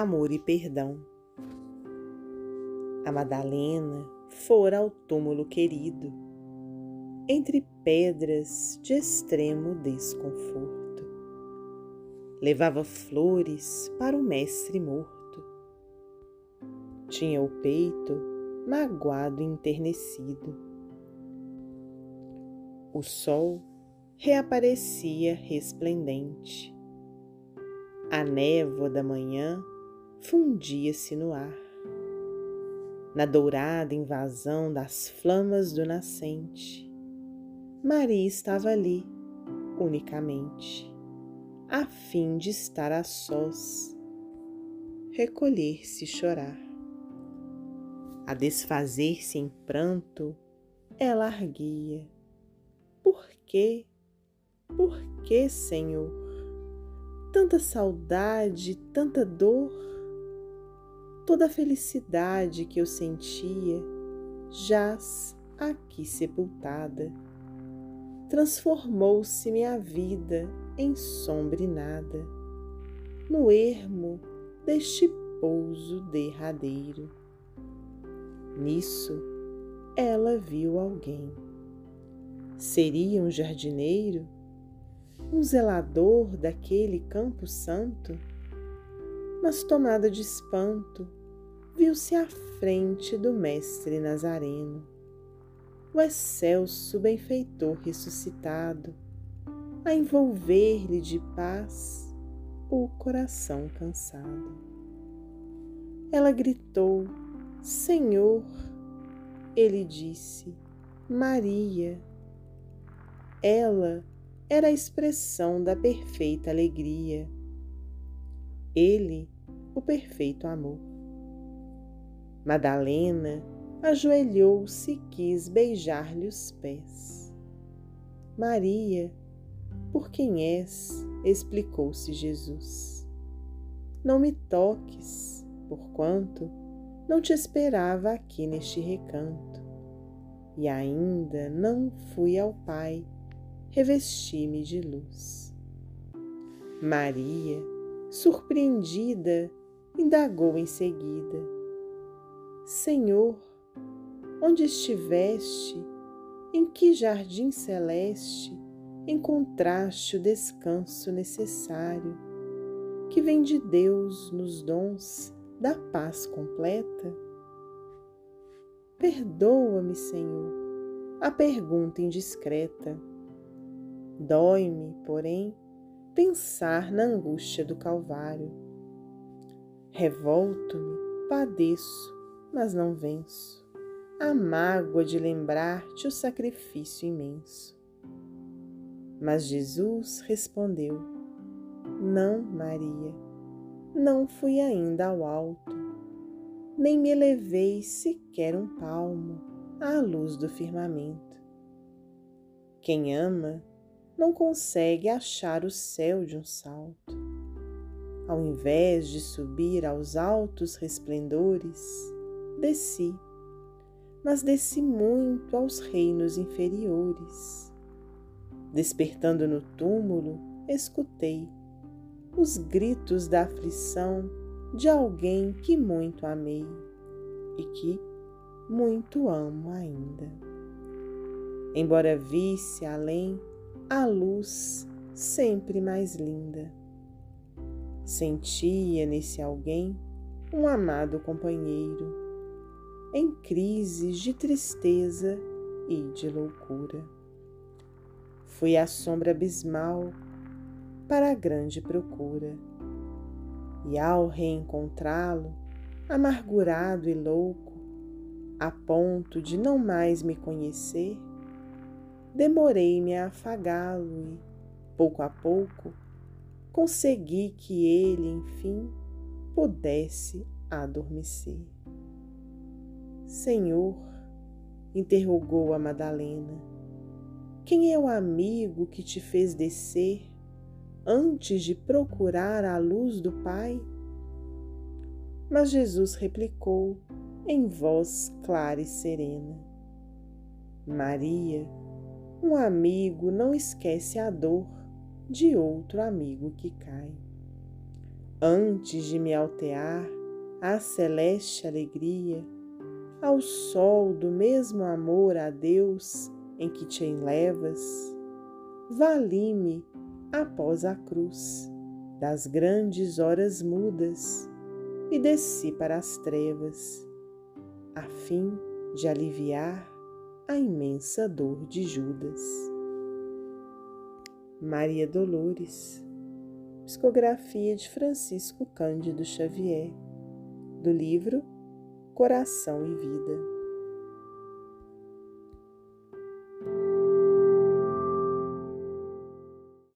amor e perdão. A Madalena fora ao túmulo querido, entre pedras de extremo desconforto. Levava flores para o mestre morto. Tinha o peito magoado e enternecido. O sol reaparecia resplendente. A névoa da manhã fundia-se no ar. Na dourada invasão das flamas do nascente, Maria estava ali, unicamente, a fim de estar a sós, recolher-se e chorar. A desfazer-se em pranto, ela arguia. Por quê? Por que, Senhor? Tanta saudade, tanta dor? Toda a felicidade que eu sentia jaz aqui sepultada. Transformou-se minha vida em sombra e nada, no ermo deste pouso derradeiro. Nisso ela viu alguém. Seria um jardineiro? Um zelador daquele campo santo? Mas tomada de espanto, viu-se à frente do Mestre Nazareno, o excelso benfeitor ressuscitado, a envolver-lhe de paz o coração cansado. Ela gritou: Senhor! Ele disse: Maria. Ela era a expressão da perfeita alegria. Ele, o perfeito amor. Madalena ajoelhou-se e quis beijar-lhe os pés. Maria, por quem és? explicou-se Jesus. Não me toques, porquanto não te esperava aqui neste recanto, e ainda não fui ao Pai revesti-me de luz. Maria, surpreendida, indagou em seguida Senhor, onde estiveste, em que jardim celeste encontraste o descanso necessário, que vem de Deus nos dons da paz completa? Perdoa-me, Senhor, a pergunta indiscreta. Dói-me, porém, pensar na angústia do Calvário. Revolto-me, padeço, mas não venço a mágoa de lembrar-te o sacrifício imenso. Mas Jesus respondeu: Não, Maria, não fui ainda ao alto, nem me elevei sequer um palmo à luz do firmamento. Quem ama não consegue achar o céu de um salto. Ao invés de subir aos altos resplendores, desci, mas desci muito aos reinos inferiores. Despertando no túmulo, escutei os gritos da aflição de alguém que muito amei e que muito amo ainda. Embora visse além a luz sempre mais linda, sentia nesse alguém um amado companheiro em crises de tristeza e de loucura. Fui à sombra abismal para a grande procura, e ao reencontrá-lo, amargurado e louco, a ponto de não mais me conhecer, demorei-me a afagá-lo e, pouco a pouco, consegui que ele, enfim, pudesse adormecer. Senhor, interrogou a Madalena, quem é o amigo que te fez descer antes de procurar a luz do Pai? Mas Jesus replicou em voz clara e serena: Maria, um amigo não esquece a dor de outro amigo que cai. antes de me altear à celeste alegria, ao sol do mesmo amor a Deus em que te enlevas, vali-me após a cruz das grandes horas mudas e desci para as trevas, a fim de aliviar a imensa dor de Judas. Maria Dolores, psicografia de Francisco Cândido Xavier, do livro Coração e Vida.